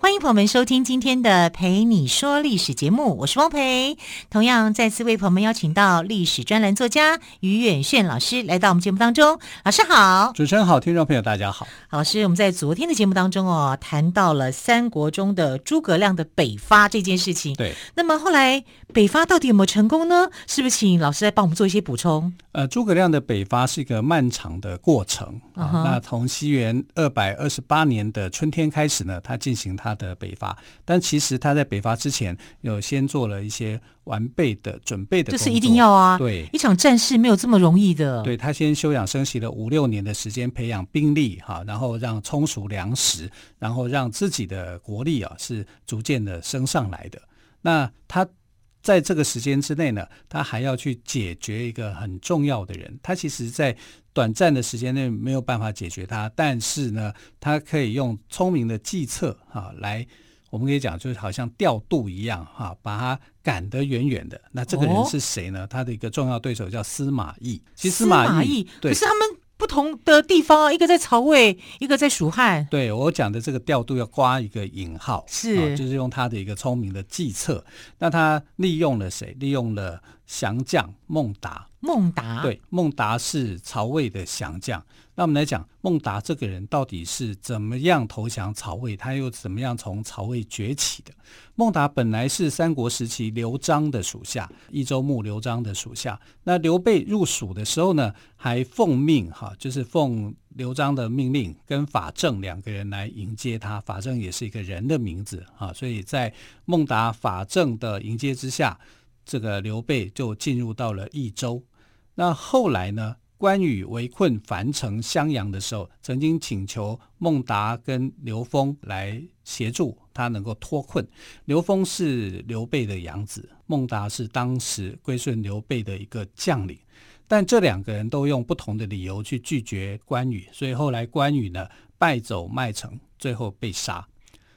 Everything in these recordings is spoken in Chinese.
欢迎朋友们收听今天的《陪你说历史》节目，我是汪培。同样再次为朋友们邀请到历史专栏作家于远炫老师来到我们节目当中。老师好，主持人好，听众朋友大家好。老师，我们在昨天的节目当中哦，谈到了三国中的诸葛亮的北伐这件事情。对，那么后来北伐到底有没有成功呢？是不是请老师来帮我们做一些补充？呃，诸葛亮的北伐是一个漫长的过程啊。Uh huh. 那从西元二百二十八年的春天开始呢，他进行他的北伐，但其实他在北伐之前有先做了一些完备的准备的这是一定要啊！对，一场战事没有这么容易的。对，他先休养生息了五六年的时间，培养兵力哈，然后让充足粮食，然后让自己的国力啊是逐渐的升上来的。那他在这个时间之内呢，他还要去解决一个很重要的人。他其实，在短暂的时间内没有办法解决他，但是呢，他可以用聪明的计策哈来。我们可以讲，就是好像调度一样，哈，把他赶得远远的。那这个人是谁呢？哦、他的一个重要对手叫司马懿。其实司马懿，对，可是他们不同的地方啊，一个在曹魏，一个在蜀汉。对，我讲的这个调度要挂一个引号，是、啊，就是用他的一个聪明的计策。那他利用了谁？利用了降将孟达。孟达，对，孟达是曹魏的降将。那我们来讲，孟达这个人到底是怎么样投降曹魏？他又怎么样从曹魏崛起的？孟达本来是三国时期刘璋的属下，益州牧刘璋的属下。那刘备入蜀的时候呢，还奉命哈，就是奉刘璋的命令，跟法正两个人来迎接他。法正也是一个人的名字啊，所以在孟达、法正的迎接之下，这个刘备就进入到了益州。那后来呢？关羽围困樊城襄阳的时候，曾经请求孟达跟刘封来协助他能够脱困。刘封是刘备的养子，孟达是当时归顺刘备的一个将领，但这两个人都用不同的理由去拒绝关羽，所以后来关羽呢败走麦城，最后被杀。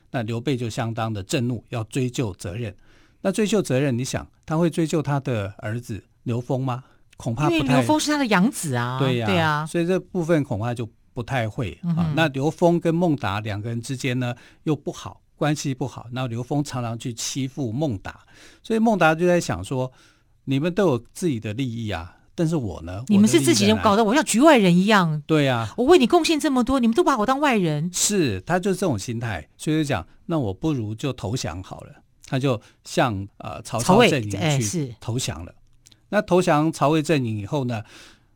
那刘备就相当的震怒，要追究责任。那追究责任，你想他会追究他的儿子刘封吗？恐怕因为刘峰是他的养子啊，对呀、啊，对啊，所以这部分恐怕就不太会、嗯、啊。那刘峰跟孟达两个人之间呢又不好，关系不好。那刘峰常常去欺负孟达，所以孟达就在想说：你们都有自己的利益啊，但是我呢？你们是自己人，搞得我像局外人一样。对呀、啊，我为你贡献这么多，你们都把我当外人。是，他就是这种心态，所以就讲：那我不如就投降好了。他就向呃曹操阵营去投降了。那投降曹魏阵营以后呢？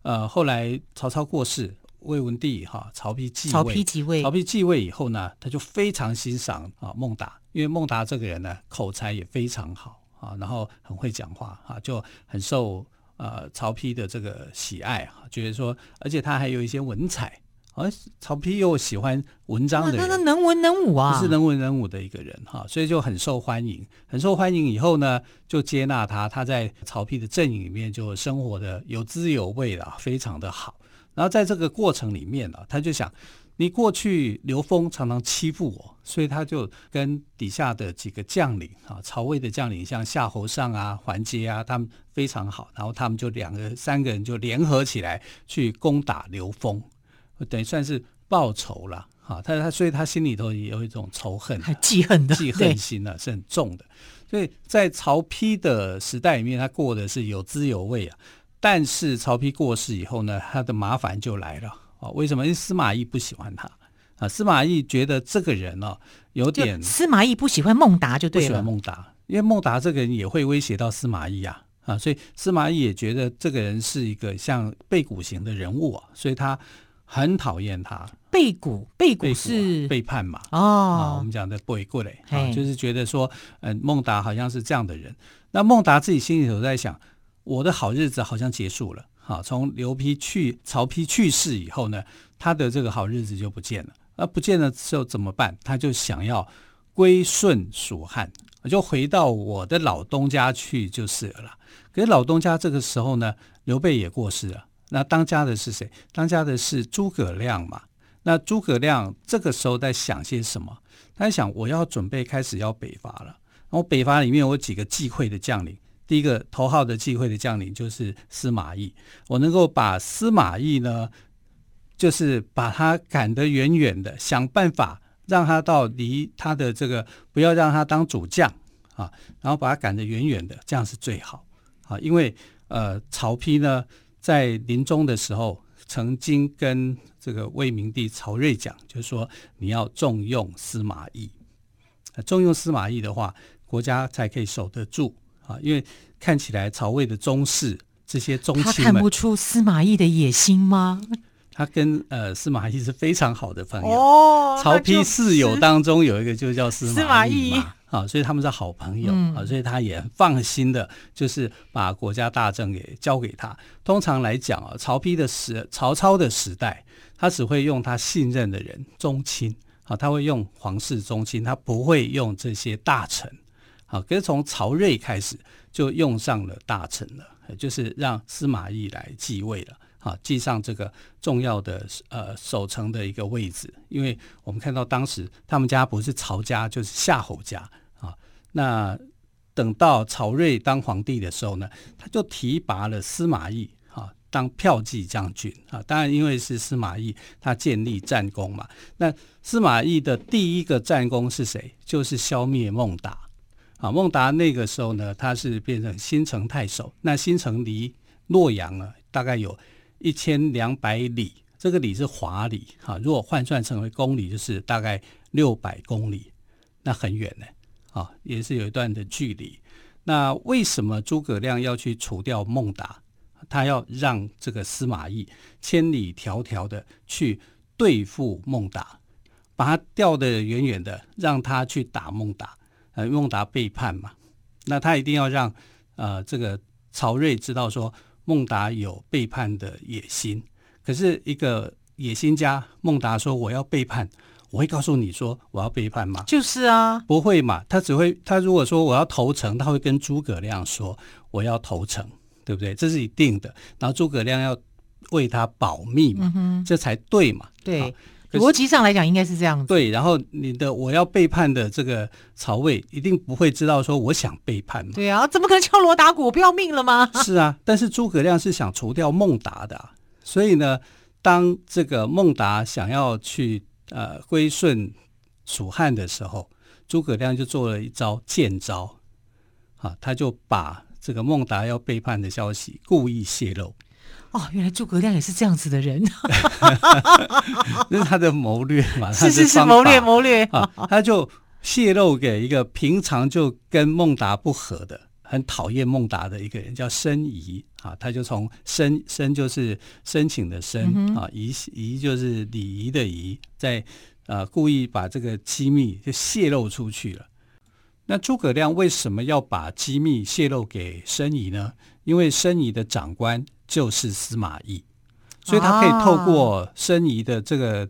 呃，后来曹操过世，魏文帝哈曹丕继位。曹丕继位。曹丕继位以后呢，他就非常欣赏啊孟达，因为孟达这个人呢口才也非常好啊，然后很会讲话啊，就很受呃曹丕的这个喜爱啊，觉得说，而且他还有一些文采。而曹丕又喜欢文章的人，那能文能武啊，是能文能武的一个人哈，所以就很受欢迎，很受欢迎。以后呢，就接纳他，他在曹丕的阵营里面就生活的有滋有味的，非常的好。然后在这个过程里面呢，他就想，你过去刘封常常欺负我，所以他就跟底下的几个将领啊，曹魏的将领，像夏侯尚啊、桓阶啊，他们非常好，然后他们就两个三个人就联合起来去攻打刘封。等于算是报仇了，哈，他他所以他心里头也有一种仇恨，还 记恨的记恨心啊，是很重的。所以在曹丕的时代里面，他过的是有滋有味啊。但是曹丕过世以后呢，他的麻烦就来了啊。为什么？因为司马懿不喜欢他啊。司马懿觉得这个人呢，有点司马懿不喜欢孟达，就对了。不喜欢孟达，因为孟达这个人也会威胁到司马懿啊啊。所以司马懿也觉得这个人是一个像背骨型的人物啊，所以他。很讨厌他，背骨，背骨是背叛嘛？哦，我们讲的背骨嘞，啊，就是觉得说，嗯，孟达好像是这样的人。那孟达自己心里头在想，我的好日子好像结束了。好，从刘丕去，曹丕去世以后呢，他的这个好日子就不见了。那不见了之后怎么办？他就想要归顺蜀汉。我就回到我的老东家去就是了。可是老东家这个时候呢，刘备也过世了，那当家的是谁？当家的是诸葛亮嘛。那诸葛亮这个时候在想些什么？他在想，我要准备开始要北伐了。然后北伐里面有几个忌讳的将领，第一个头号的忌讳的将领就是司马懿。我能够把司马懿呢，就是把他赶得远远的，想办法让他到离他的这个，不要让他当主将啊，然后把他赶得远远的，这样是最好啊。因为呃，曹丕呢在临终的时候，曾经跟这个魏明帝曹睿讲，就是说你要重用司马懿，重用司马懿的话。国家才可以守得住啊！因为看起来曹魏的宗室这些宗亲们，他看不出司马懿的野心吗？他跟呃司马懿是非常好的朋友。哦，曹丕四友当中有一个就叫司马懿嘛，啊，所以他们是好朋友啊，嗯、所以他也很放心的，就是把国家大政给交给他。通常来讲啊，曹丕的时曹操的时代，他只会用他信任的人宗亲啊，他会用皇室宗亲，他不会用这些大臣。啊，可是从曹睿开始就用上了大臣了，就是让司马懿来继位了，啊，记上这个重要的呃守城的一个位置。因为我们看到当时他们家不是曹家就是夏侯家啊。那等到曹睿当皇帝的时候呢，他就提拔了司马懿啊当骠骑将军啊。当然，因为是司马懿他建立战功嘛。那司马懿的第一个战功是谁？就是消灭孟达。啊，孟达那个时候呢，他是变成新城太守。那新城离洛阳呢，大概有一千两百里，这个里是华里哈。如果换算成为公里，就是大概六百公里，那很远呢，啊，也是有一段的距离。那为什么诸葛亮要去除掉孟达？他要让这个司马懿千里迢迢的去对付孟达，把他调得远远的，让他去打孟达。呃，孟达背叛嘛，那他一定要让呃这个曹睿知道说孟达有背叛的野心。可是一个野心家，孟达说我要背叛，我会告诉你说我要背叛吗？就是啊，不会嘛。他只会他如果说我要投诚，他会跟诸葛亮说我要投诚，对不对？这是一定的。然后诸葛亮要为他保密嘛，嗯、这才对嘛。对。逻辑上来讲，应该是这样子。对，然后你的我要背叛的这个曹魏，一定不会知道说我想背叛嘛。对啊，怎么可能敲锣打鼓不要命了吗？是啊，但是诸葛亮是想除掉孟达的，所以呢，当这个孟达想要去呃归顺蜀汉的时候，诸葛亮就做了一招剑招，啊，他就把这个孟达要背叛的消息故意泄露。哦，原来诸葛亮也是这样子的人，那是他的谋略嘛？是是是，谋略谋略啊！他就泄露给一个平常就跟孟达不和的、很讨厌孟达的一个人，叫申仪啊。他就从申申就是申请的申、嗯、啊，仪仪就是礼仪的仪，在呃故意把这个机密就泄露出去了。那诸葛亮为什么要把机密泄露给申仪呢？因为申仪的长官。就是司马懿，所以他可以透过申仪的这个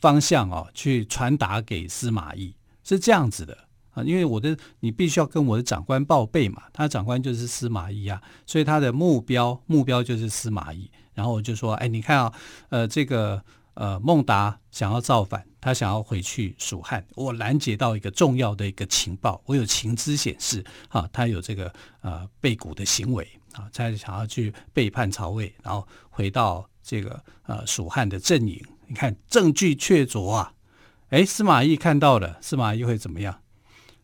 方向哦，去传达给司马懿，是这样子的啊。因为我的你必须要跟我的长官报备嘛，他的长官就是司马懿啊，所以他的目标目标就是司马懿。然后我就说，哎，你看啊，呃，这个呃孟达想要造反，他想要回去蜀汉，我拦截到一个重要的一个情报，我有情资显示啊，他有这个呃背骨的行为。啊，他想要去背叛曹魏，然后回到这个呃蜀汉的阵营。你看证据确凿啊！哎，司马懿看到了，司马懿会怎么样？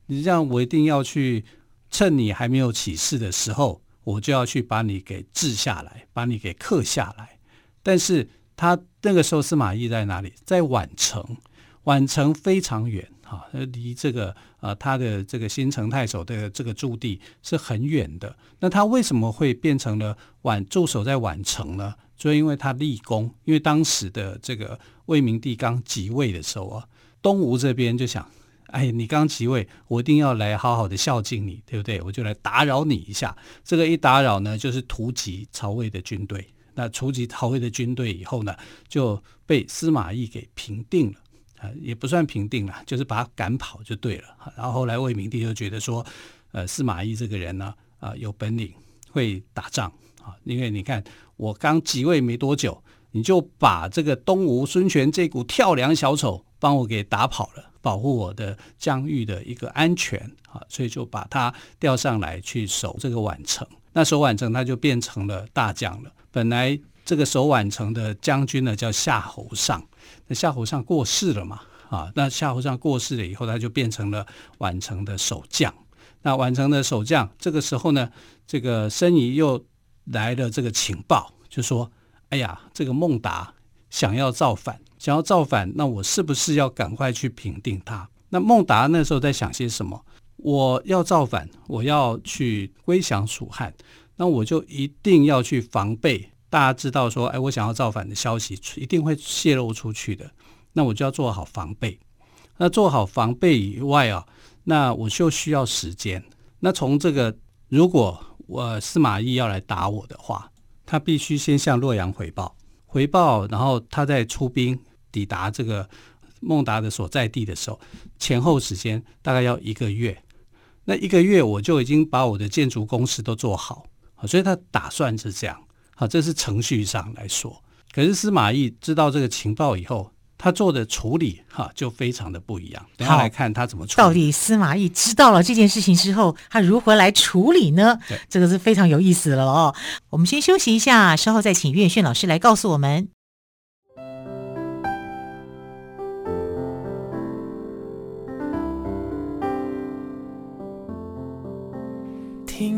你这样，我一定要去趁你还没有起事的时候，我就要去把你给治下来，把你给克下来。但是他那个时候，司马懿在哪里？在宛城，宛城非常远。啊，离这个呃，他的这个新城太守的这个驻地是很远的。那他为什么会变成了宛驻守在宛城呢？就因为他立功。因为当时的这个魏明帝刚即位的时候啊，东吴这边就想，哎，你刚即位，我一定要来好好的孝敬你，对不对？我就来打扰你一下。这个一打扰呢，就是突击曹魏的军队。那筹集逃回的军队以后呢，就被司马懿给平定了。啊，也不算平定了，就是把他赶跑就对了。然后后来魏明帝就觉得说，呃，司马懿这个人呢，啊、有本领，会打仗啊。因为你看，我刚即位没多久，你就把这个东吴孙权这股跳梁小丑帮我给打跑了，保护我的疆域的一个安全啊，所以就把他调上来去守这个宛城。那守宛城，他就变成了大将了。本来这个守宛城的将军呢，叫夏侯尚。那夏侯尚过世了嘛？啊，那夏侯尚过世了以后，他就变成了宛城的守将。那宛城的守将，这个时候呢，这个申仪又来了这个情报，就说：“哎呀，这个孟达想要造反，想要造反，那我是不是要赶快去平定他？”那孟达那时候在想些什么？我要造反，我要去归降蜀汉，那我就一定要去防备。大家知道说，哎，我想要造反的消息一定会泄露出去的，那我就要做好防备。那做好防备以外啊，那我就需要时间。那从这个，如果我司马懿要来打我的话，他必须先向洛阳回报，回报，然后他再出兵抵达这个孟达的所在地的时候，前后时间大概要一个月。那一个月我就已经把我的建筑工事都做好，所以他打算是这样，啊，这是程序上来说。可是司马懿知道这个情报以后，他做的处理哈就非常的不一样。等下来看他怎么处理。到底司马懿知道了这件事情之后，他如何来处理呢？这个是非常有意思的了哦。我们先休息一下，稍后再请于远炫老师来告诉我们。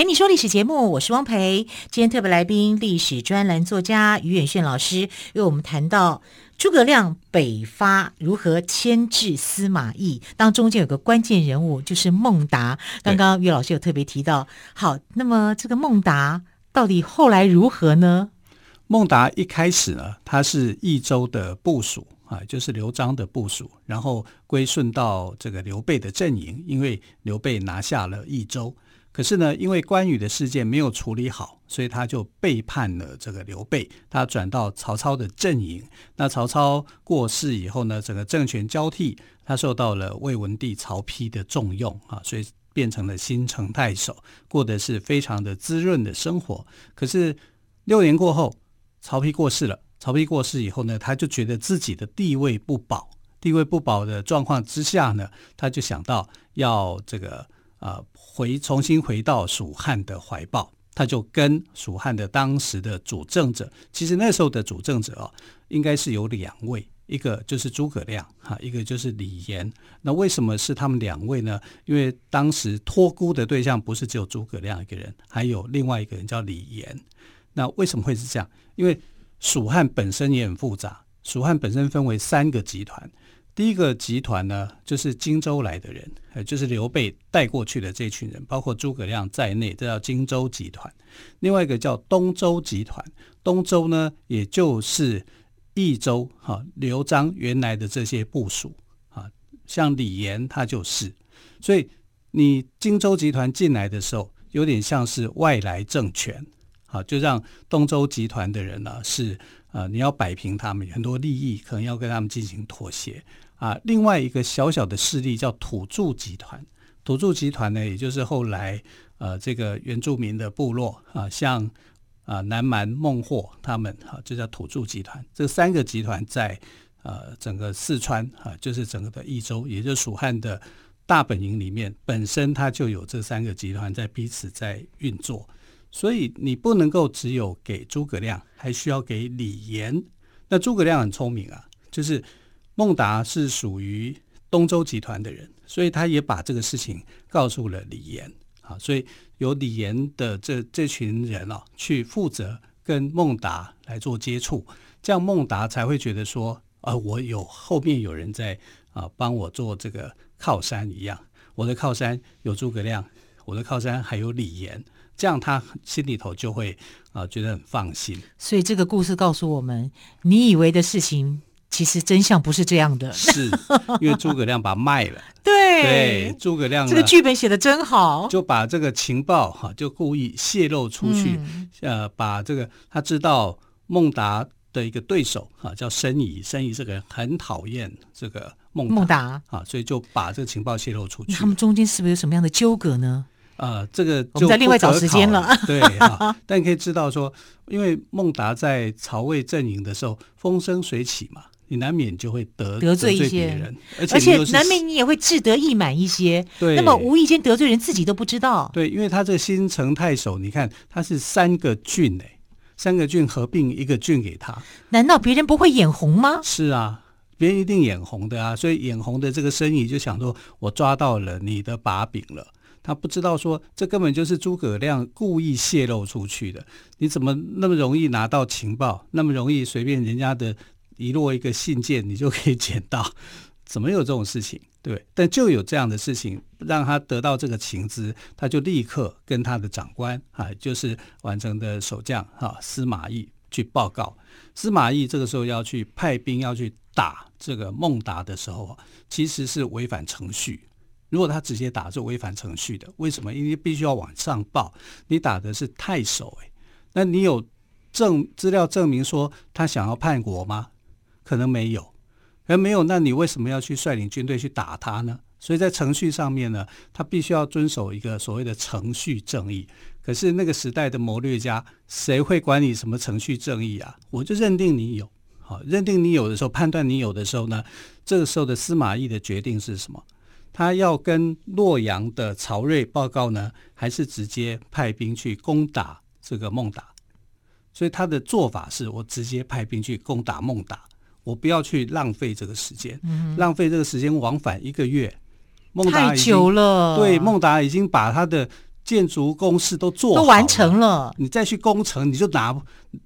陪你说历史节目，我是汪培。今天特别来宾，历史专栏作家于远炫老师为我们谈到诸葛亮北伐如何牵制司马懿，当中间有个关键人物就是孟达。刚刚于老师有特别提到，好，那么这个孟达到底后来如何呢？孟达一开始呢，他是益州的部署啊，就是刘璋的部署，然后归顺到这个刘备的阵营，因为刘备拿下了益州。可是呢，因为关羽的事件没有处理好，所以他就背叛了这个刘备，他转到曹操的阵营。那曹操过世以后呢，整个政权交替，他受到了魏文帝曹丕的重用啊，所以变成了新城太守，过的是非常的滋润的生活。可是六年过后，曹丕过世了。曹丕过世以后呢，他就觉得自己的地位不保，地位不保的状况之下呢，他就想到要这个。啊，回重新回到蜀汉的怀抱，他就跟蜀汉的当时的主政者，其实那时候的主政者哦，应该是有两位，一个就是诸葛亮哈，一个就是李严。那为什么是他们两位呢？因为当时托孤的对象不是只有诸葛亮一个人，还有另外一个人叫李严。那为什么会是这样？因为蜀汉本身也很复杂，蜀汉本身分为三个集团。第一个集团呢，就是荆州来的人，呃，就是刘备带过去的这群人，包括诸葛亮在内，这叫荆州集团。另外一个叫东周集团，东周呢，也就是益州哈，刘璋原来的这些部署啊，像李严他就是。所以你荆州集团进来的时候，有点像是外来政权，好，就让东周集团的人呢是。啊、呃，你要摆平他们很多利益，可能要跟他们进行妥协啊。另外一个小小的势力叫土著集团，土著集团呢，也就是后来呃这个原住民的部落啊，像啊南蛮、孟获他们啊，就叫土著集团。这三个集团在呃整个四川啊，就是整个的益州，也就是蜀汉的大本营里面，本身它就有这三个集团在彼此在运作。所以你不能够只有给诸葛亮，还需要给李严。那诸葛亮很聪明啊，就是孟达是属于东周集团的人，所以他也把这个事情告诉了李严啊，所以由李严的这这群人啊去负责跟孟达来做接触，这样孟达才会觉得说，呃，我有后面有人在啊帮我做这个靠山一样，我的靠山有诸葛亮，我的靠山还有李严。这样他心里头就会啊、呃、觉得很放心。所以这个故事告诉我们，你以为的事情，其实真相不是这样的。是因为诸葛亮把卖了。对对，诸葛亮这个剧本写的真好，就把这个情报哈，就故意泄露出去，嗯、呃，把这个他知道孟达的一个对手哈叫申仪，申仪这个人很讨厌这个孟达，孟达啊，所以就把这个情报泄露出去。他们中间是不是有什么样的纠葛呢？呃，这个就我们再另外找时间了。对啊，但你可以知道说，因为孟达在曹魏阵营的时候风生水起嘛，你难免就会得得罪一些人，而且，而且难免你也会志得意满一些。对，那么无意间得罪人，自己都不知道。对，因为他这个新城太守，你看他是三个郡哎，三个郡合并一个郡给他，难道别人不会眼红吗？是啊，别人一定眼红的啊，所以眼红的这个生意就想说，我抓到了你的把柄了。他不知道说，这根本就是诸葛亮故意泄露出去的。你怎么那么容易拿到情报？那么容易随便人家的遗落一个信件，你就可以捡到？怎么有这种事情？对，但就有这样的事情，让他得到这个情资，他就立刻跟他的长官啊，就是完成的守将哈司马懿去报告。司马懿这个时候要去派兵要去打这个孟达的时候，其实是违反程序。如果他直接打是违反程序的，为什么？因为必须要往上报，你打的是太守，诶，那你有证资料证明说他想要叛国吗？可能没有，而没有，那你为什么要去率领军队去打他呢？所以在程序上面呢，他必须要遵守一个所谓的程序正义。可是那个时代的谋略家，谁会管你什么程序正义啊？我就认定你有，好，认定你有的时候，判断你有的时候呢，这个时候的司马懿的决定是什么？他要跟洛阳的曹睿报告呢，还是直接派兵去攻打这个孟达？所以他的做法是我直接派兵去攻打孟达，我不要去浪费这个时间，嗯、浪费这个时间往返一个月，孟达太久了。对，孟达已经把他的建筑工事都做，都完成了，你再去攻城，你就拿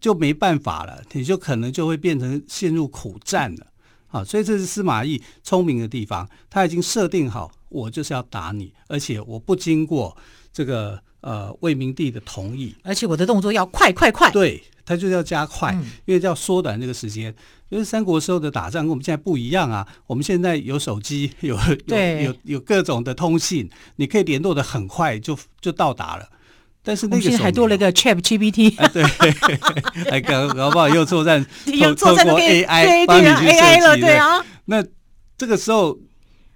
就没办法了，你就可能就会变成陷入苦战了。啊，所以这是司马懿聪明的地方，他已经设定好，我就是要打你，而且我不经过这个呃魏明帝的同意，而且我的动作要快快快，对，他就是要加快，嗯、因为要缩短这个时间。因为三国时候的打仗跟我们现在不一样啊，我们现在有手机，有有有有各种的通信，你可以联络的很快就就到达了。但是那个还多了一个 Chat GPT，哎、对，还搞搞不好又作战，又作战 AI 帮你去设计了，对啊。那这个时候，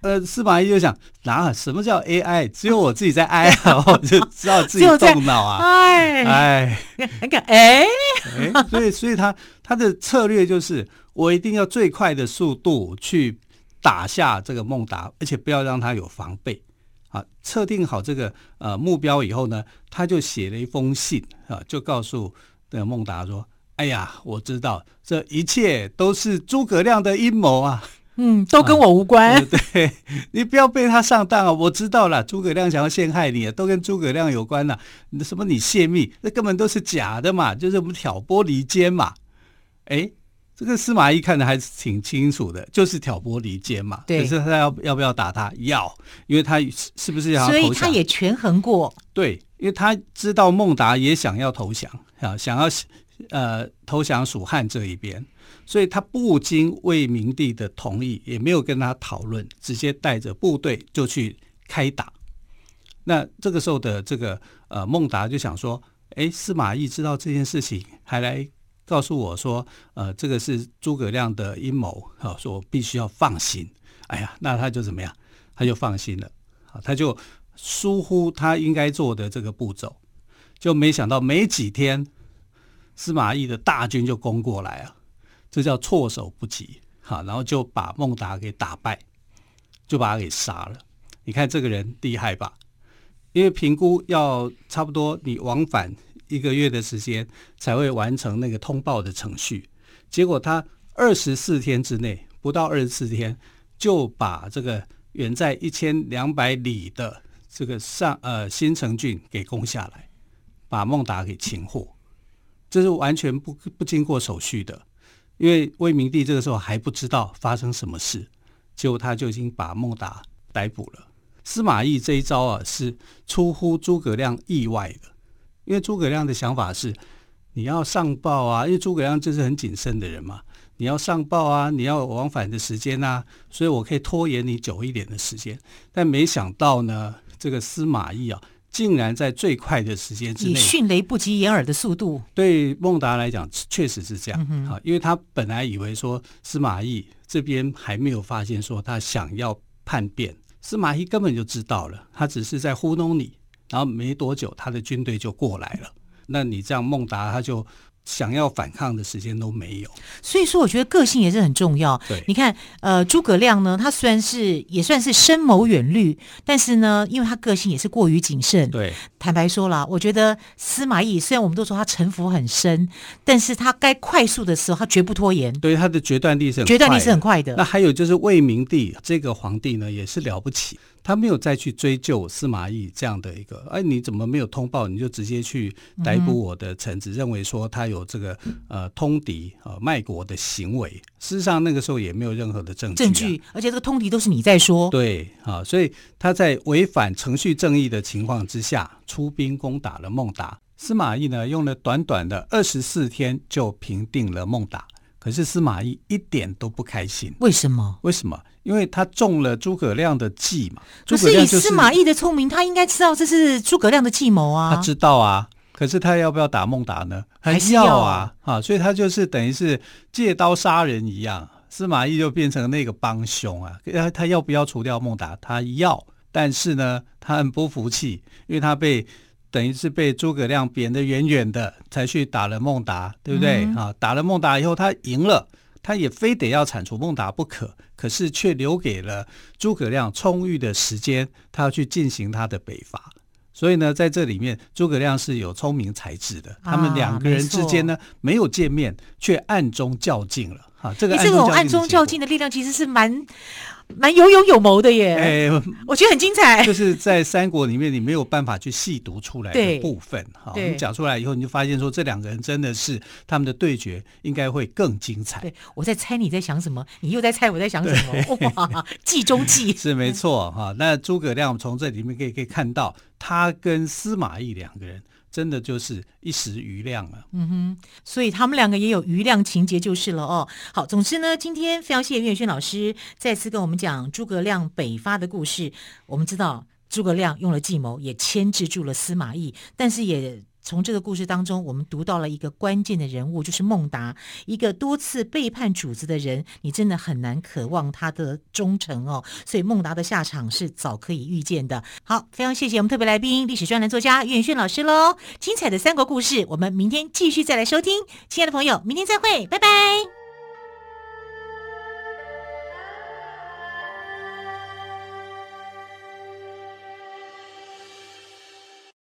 呃，司马懿就想，哪什么叫 AI？只有我自己在挨啊，我就知道自己动脑啊。哎哎，那个，哎哎，所以所以他他的策略就是，我一定要最快的速度去打下这个孟达，而且不要让他有防备。啊，测定好这个呃目标以后呢，他就写了一封信啊，就告诉的孟达说：“哎呀，我知道这一切都是诸葛亮的阴谋啊，嗯，都跟我无关。啊、对，对你不要被他上当啊！我知道了，诸葛亮想要陷害你，都跟诸葛亮有关了、啊。什么你泄密，那根本都是假的嘛，就是我们挑拨离间嘛。哎。”这个司马懿看的还是挺清楚的，就是挑拨离间嘛。对，可是他要要不要打他？要，因为他是不是要投降？所以他也权衡过。对，因为他知道孟达也想要投降啊，想要呃投降蜀汉这一边，所以他不经魏明帝的同意，也没有跟他讨论，直接带着部队就去开打。那这个时候的这个呃孟达就想说，哎，司马懿知道这件事情，还来。告诉我说，呃，这个是诸葛亮的阴谋，好，说我必须要放心。哎呀，那他就怎么样？他就放心了，啊，他就疏忽他应该做的这个步骤，就没想到没几天，司马懿的大军就攻过来啊，这叫措手不及，好，然后就把孟达给打败，就把他给杀了。你看这个人厉害吧？因为评估要差不多，你往返。一个月的时间才会完成那个通报的程序，结果他二十四天之内，不到二十四天就把这个远在一千两百里的这个上呃新城郡给攻下来，把孟达给擒获。这是完全不不经过手续的，因为魏明帝这个时候还不知道发生什么事，结果他就已经把孟达逮捕了。司马懿这一招啊，是出乎诸葛亮意外的，因为诸葛亮的想法是，你要上报啊，因为诸葛亮就是很谨慎的人嘛，你要上报啊，你要往返的时间啊，所以我可以拖延你久一点的时间。但没想到呢，这个司马懿啊。竟然在最快的时间之内，以迅雷不及掩耳的速度，对孟达来讲确实是这样啊，嗯，因为他本来以为说司马懿这边还没有发现说他想要叛变，司马懿根本就知道了，他只是在糊弄你，然后没多久他的军队就过来了，那你这样孟达他就。想要反抗的时间都没有，所以说我觉得个性也是很重要。对，你看，呃，诸葛亮呢，他虽然是也算是深谋远虑，但是呢，因为他个性也是过于谨慎。对，坦白说了，我觉得司马懿虽然我们都说他城府很深，但是他该快速的时候，他绝不拖延。对，他的决断力是很决断力是很快的。那还有就是魏明帝这个皇帝呢，也是了不起。他没有再去追究司马懿这样的一个，哎，你怎么没有通报？你就直接去逮捕我的臣子，嗯、认为说他有这个呃通敌呃卖国的行为。事实上那个时候也没有任何的证据、啊，证据，而且这个通敌都是你在说。对啊，所以他在违反程序正义的情况之下，出兵攻打了孟达。司马懿呢，用了短短的二十四天就平定了孟达。可是司马懿一点都不开心，为什么？为什么？因为他中了诸葛亮的计嘛。可是以司马懿的聪明，他应该知道这是诸葛亮的计谋啊。他知道啊，可是他要不要打孟达呢？还是要啊？啊，所以他就是等于是借刀杀人一样。司马懿就变成那个帮凶啊。他他要不要除掉孟达？他要，但是呢，他很不服气，因为他被。等于是被诸葛亮贬得远远的，才去打了孟达，对不对？啊、嗯，打了孟达以后，他赢了，他也非得要铲除孟达不可，可是却留给了诸葛亮充裕的时间，他要去进行他的北伐。所以呢，在这里面，诸葛亮是有聪明才智的。他们两个人之间呢，没有见面，却暗中较劲了。啊，这个这种暗中较劲的力量，其实是蛮。蛮有勇有谋的耶，哎、欸，我觉得很精彩。就是在三国里面，你没有办法去细读出来的部分哈。你讲出来以后，你就发现说，这两个人真的是他们的对决，应该会更精彩。对，我在猜你在想什么，你又在猜我在想什么。哇，计中计是没错哈。那诸葛亮从这里面可以可以看到，他跟司马懿两个人。真的就是一时余量了，嗯哼，所以他们两个也有余量情节就是了哦。好，总之呢，今天非常谢谢岳轩老师再次跟我们讲诸葛亮北伐的故事。我们知道诸葛亮用了计谋，也牵制住了司马懿，但是也。从这个故事当中，我们读到了一个关键的人物，就是孟达，一个多次背叛主子的人，你真的很难渴望他的忠诚哦。所以孟达的下场是早可以预见的。好，非常谢谢我们特别来宾，历史专栏作家于远炫老师喽。精彩的三国故事，我们明天继续再来收听。亲爱的朋友，明天再会，拜拜。